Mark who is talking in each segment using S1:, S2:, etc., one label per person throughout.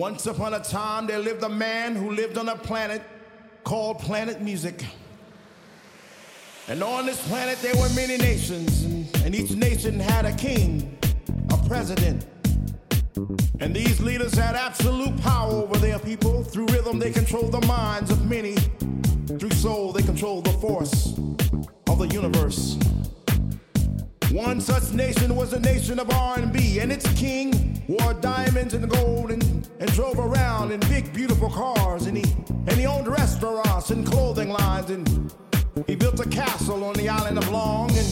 S1: Once upon a time, there lived a man who lived on a planet called Planet Music. And on this planet, there were many nations, and, each nation had a king, a president. And these leaders had absolute power over their people. Through rhythm, they controlled the minds of many. Through soul, they controlled the force of the universe. One such nation was the nation of R&B, and its king wore diamonds and gold and, and drove around in big, beautiful cars, and he and he owned restaurants and clothing lines, and he built a castle on the island of Long, and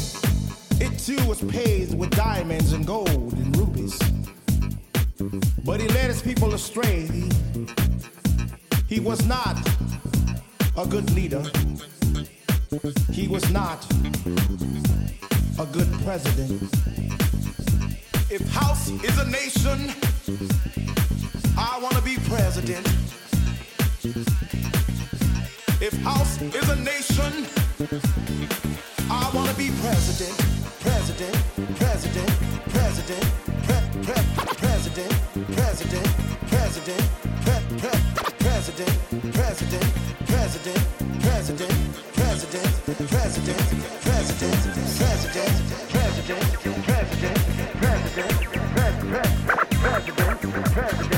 S1: it too was paved with diamonds and gold and rubies. But he led his people astray. He, he was not a good leader. He was not a good president. If house is a nation, I want to be president. If house is a nation, I want to be president, president, president, president, pre- pre- president, president, president, pre- pre- president, president, president, president, president, president,
S2: Church.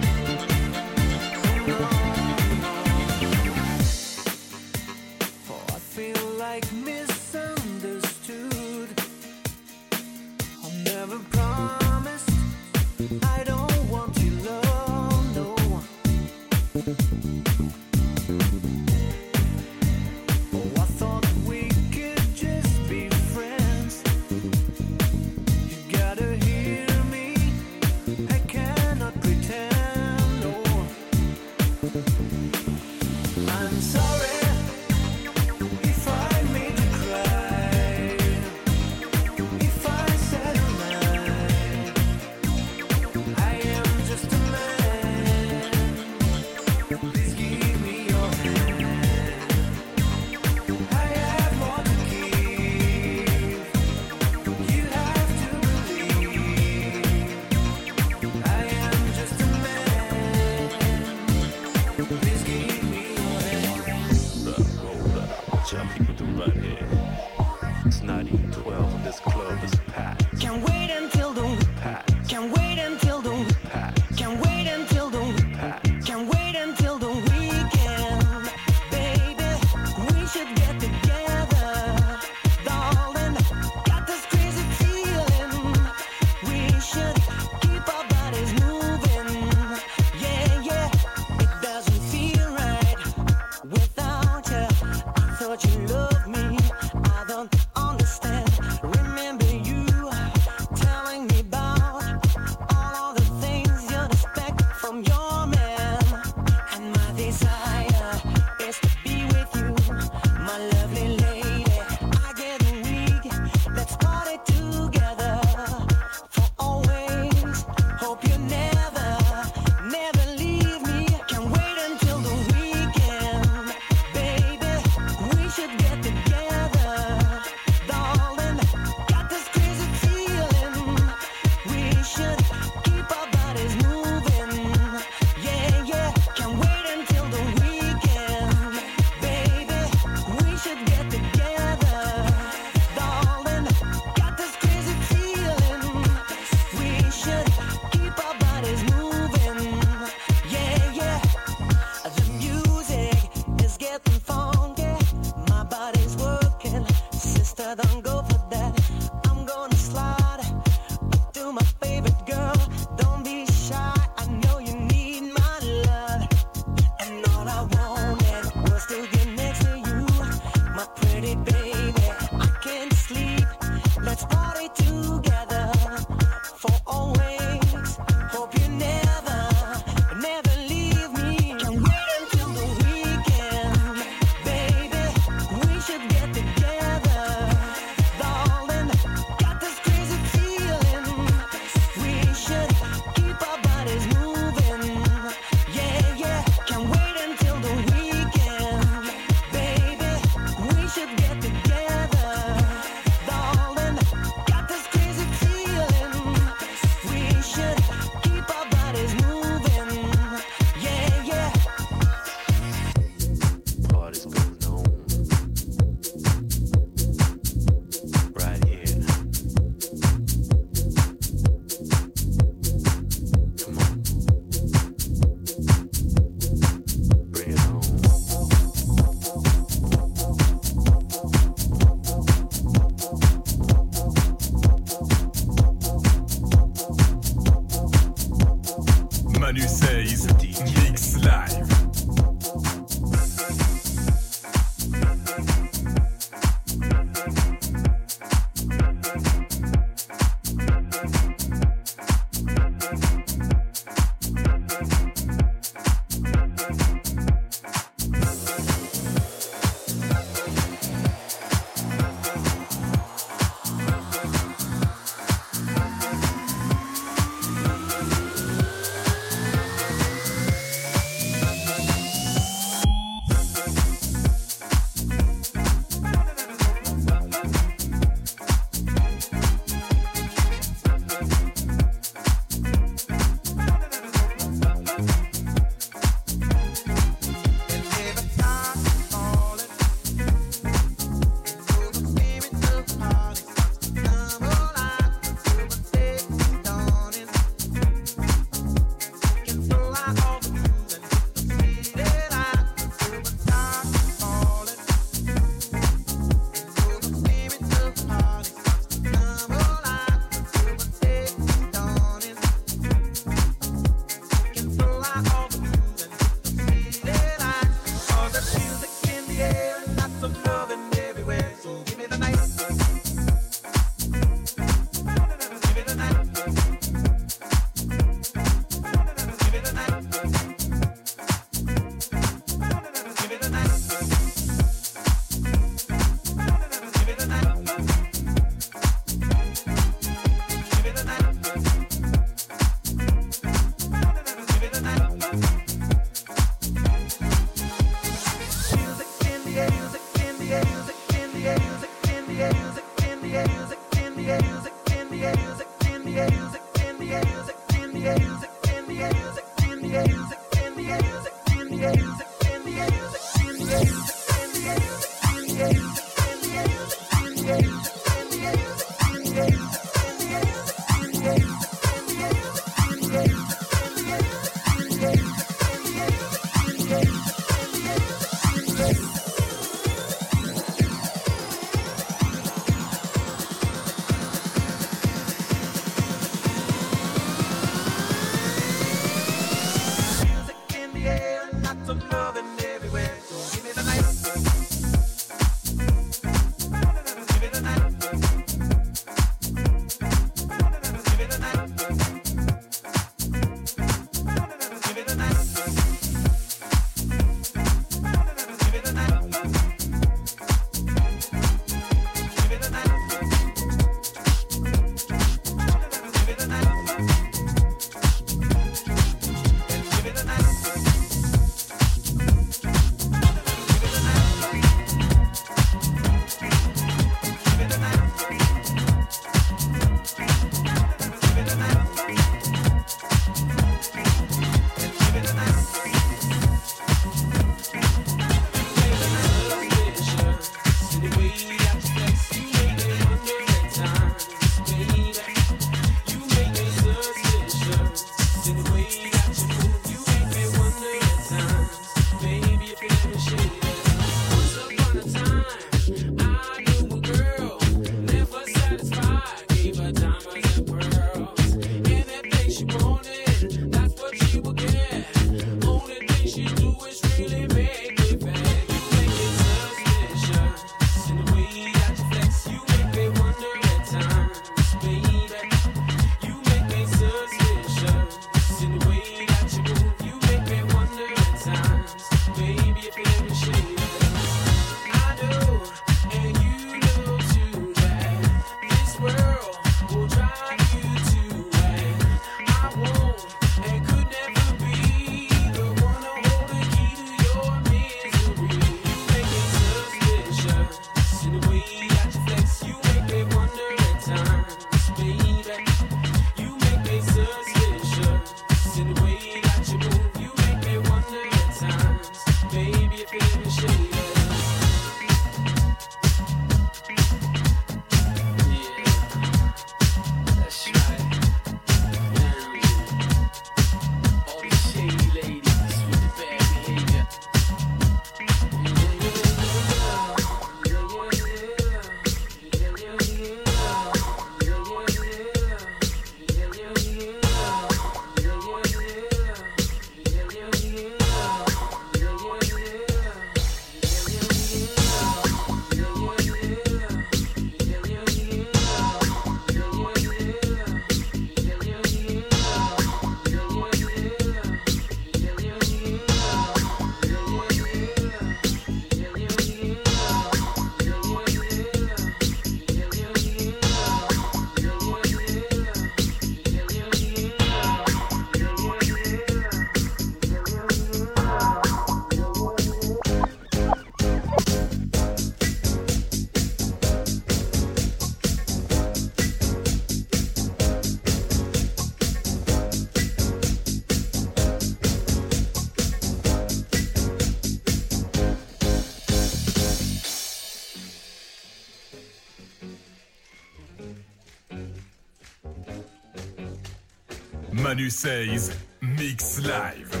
S2: Says, Mix Live.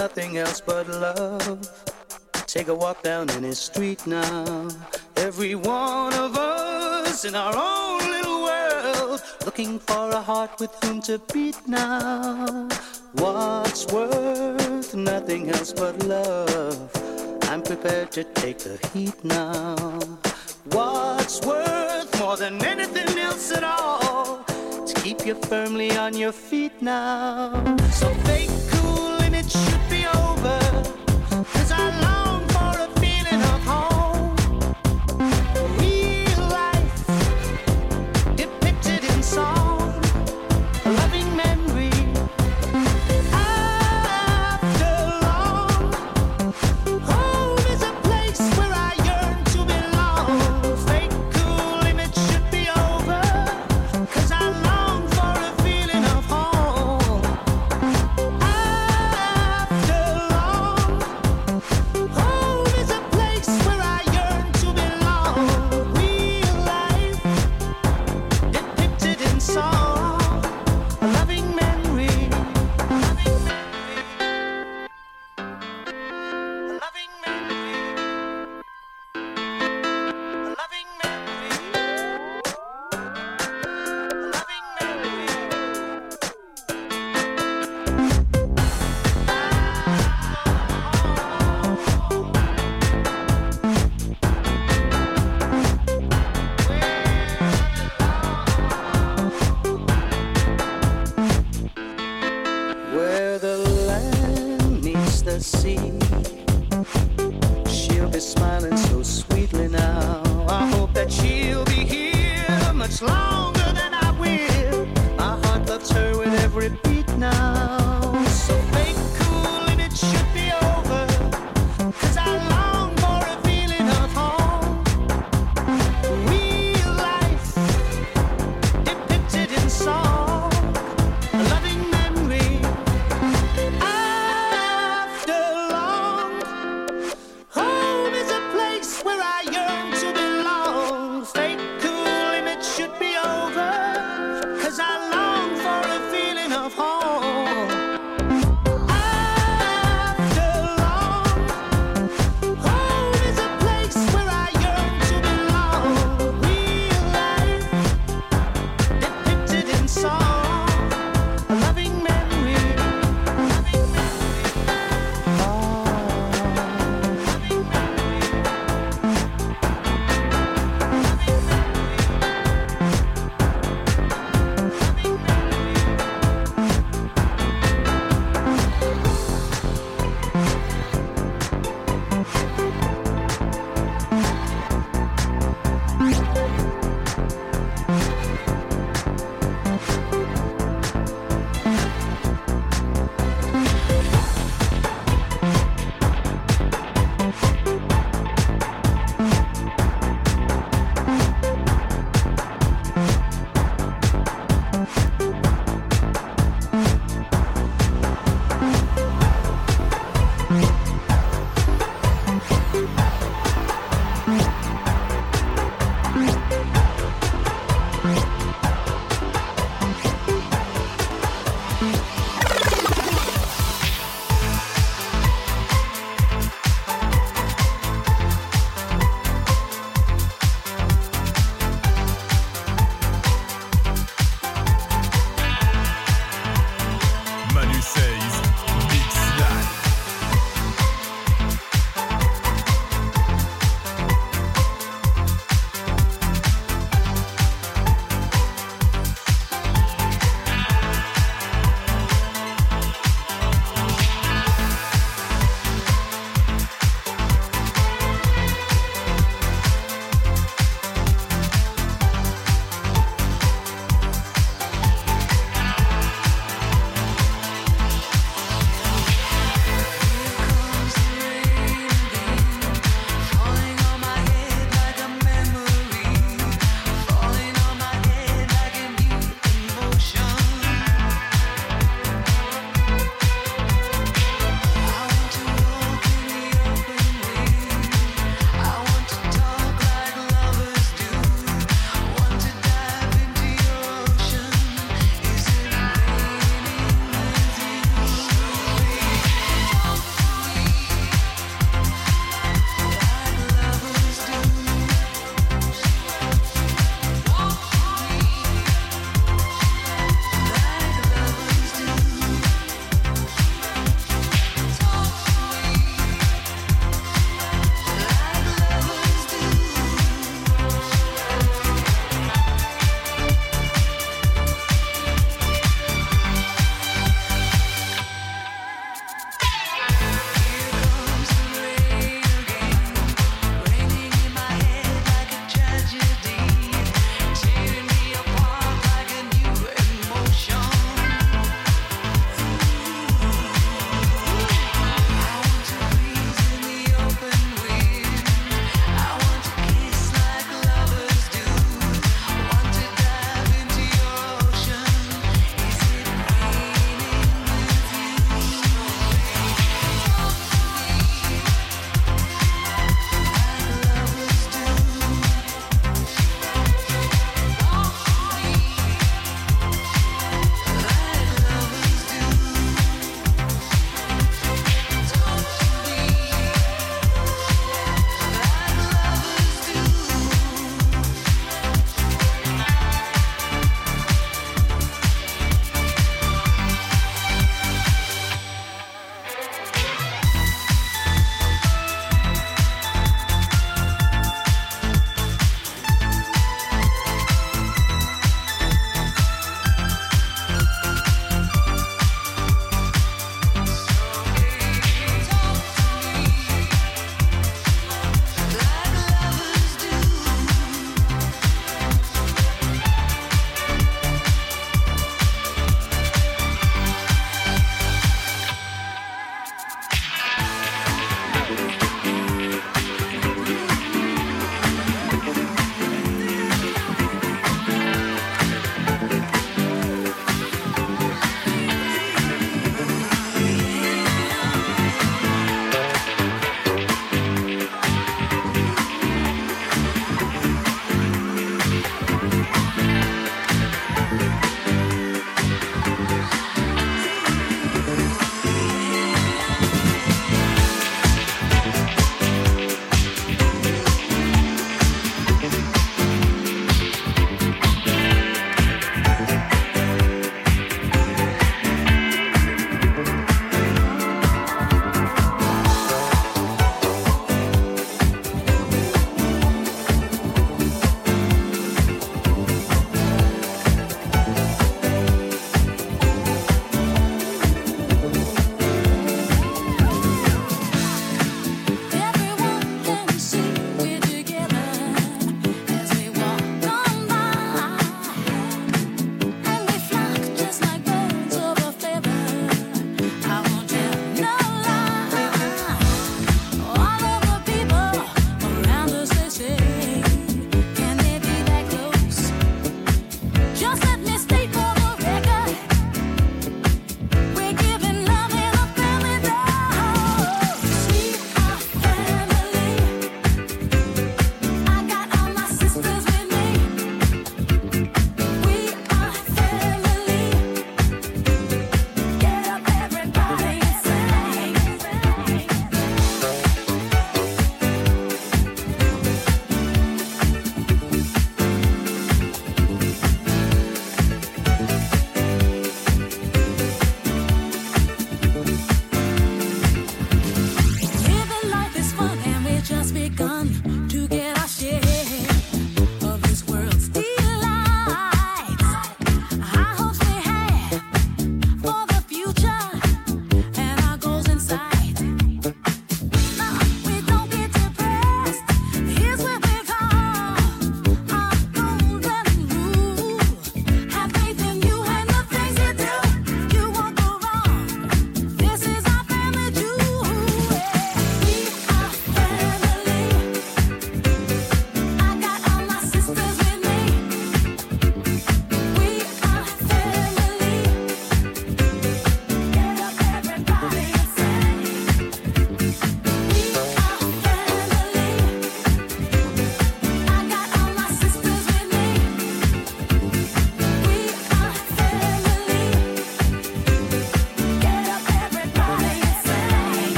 S3: Nothing else but love. Take a walk down any street now. Every one of us in our own little world, looking for a heart with whom to beat now. What's worth nothing else but love? I'm prepared to take the heat now. What's worth more than anything else at all? To keep you firmly on your feet now. So fake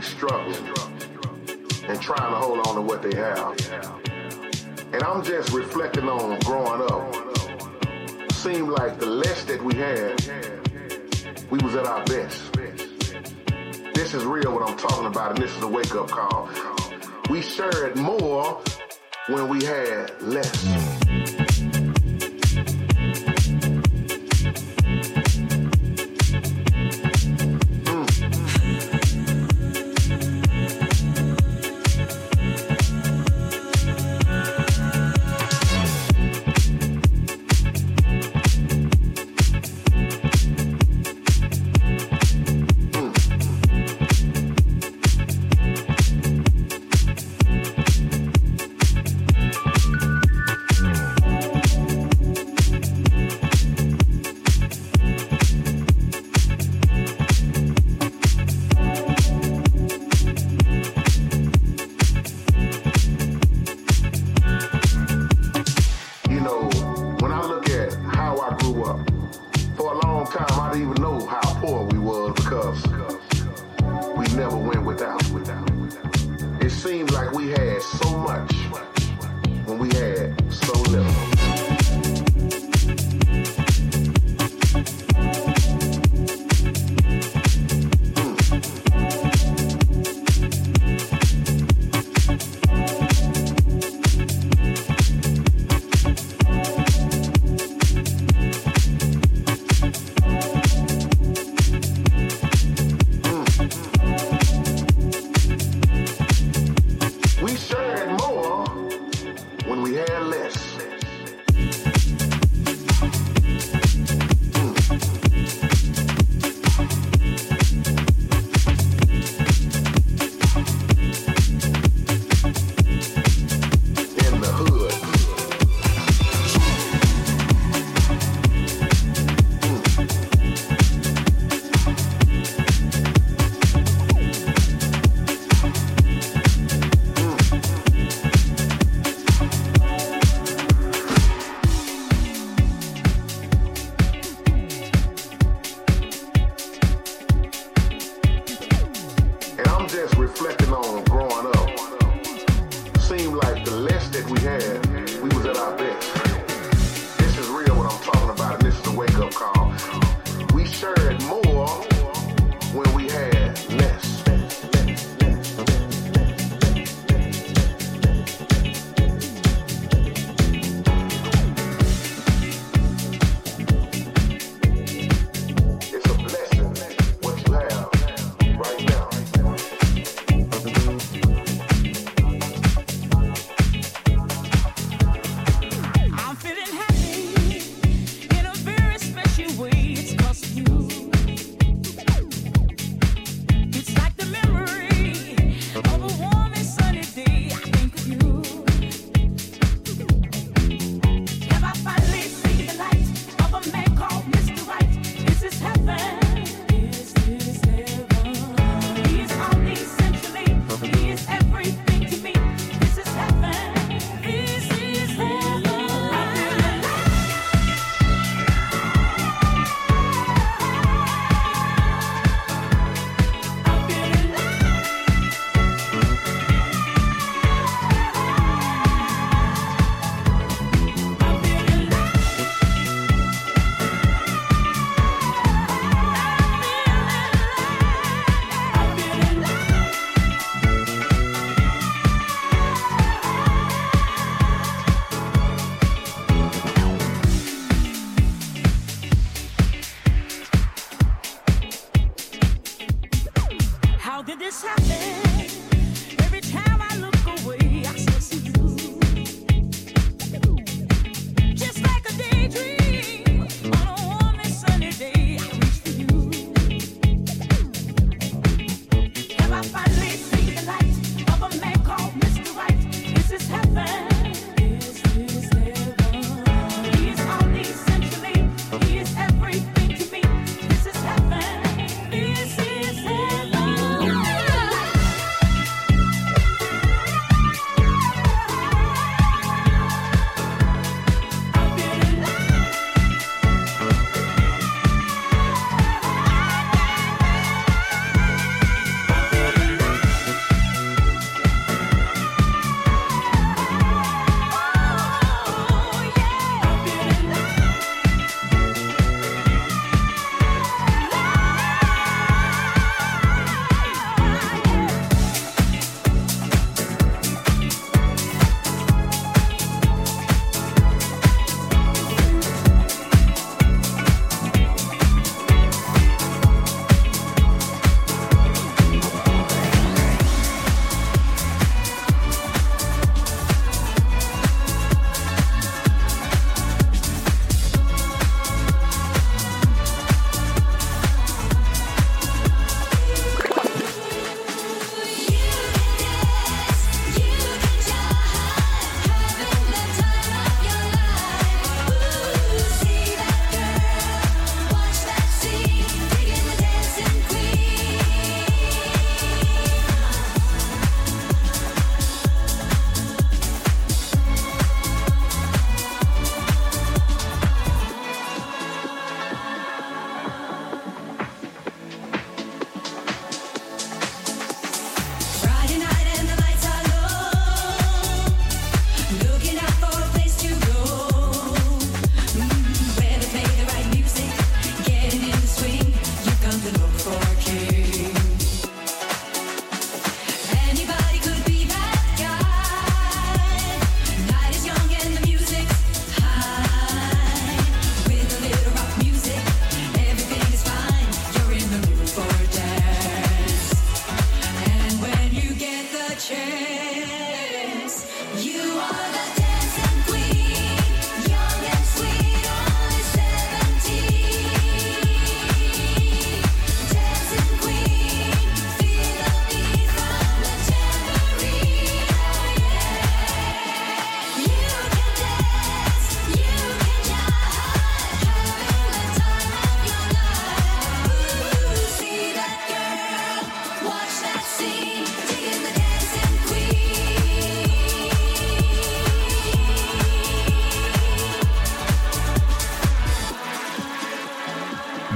S4: struggling and trying to hold on to what they have. And I'm just reflecting on growing up. Seemed like the less that we had, we was at our best. This is real what I'm talking about, and this is a wake-up call. We shared more when we had less.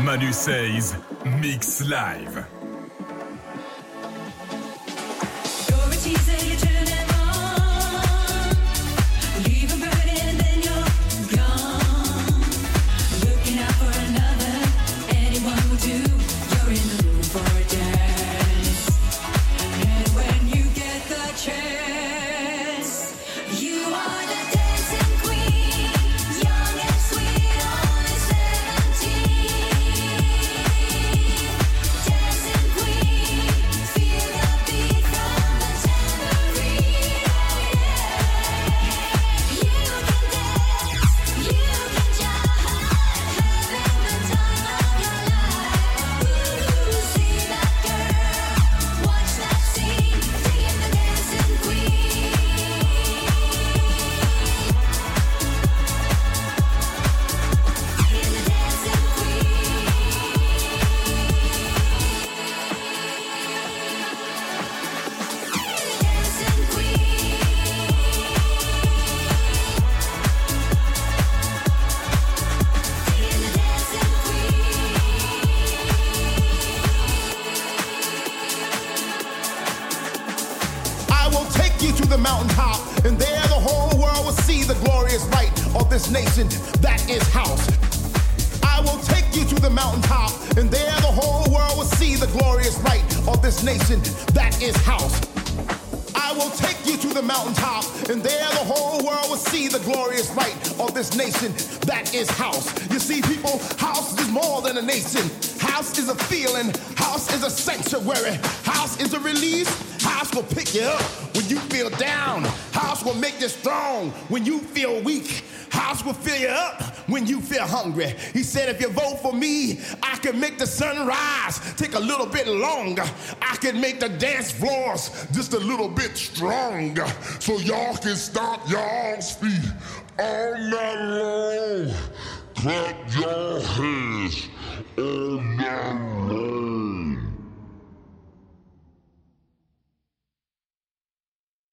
S5: Manu
S3: Says, Mix Live.
S1: sunrise take a little bit longer. I can make the dance floors just a little bit stronger so y'all can stomp y'all's feet.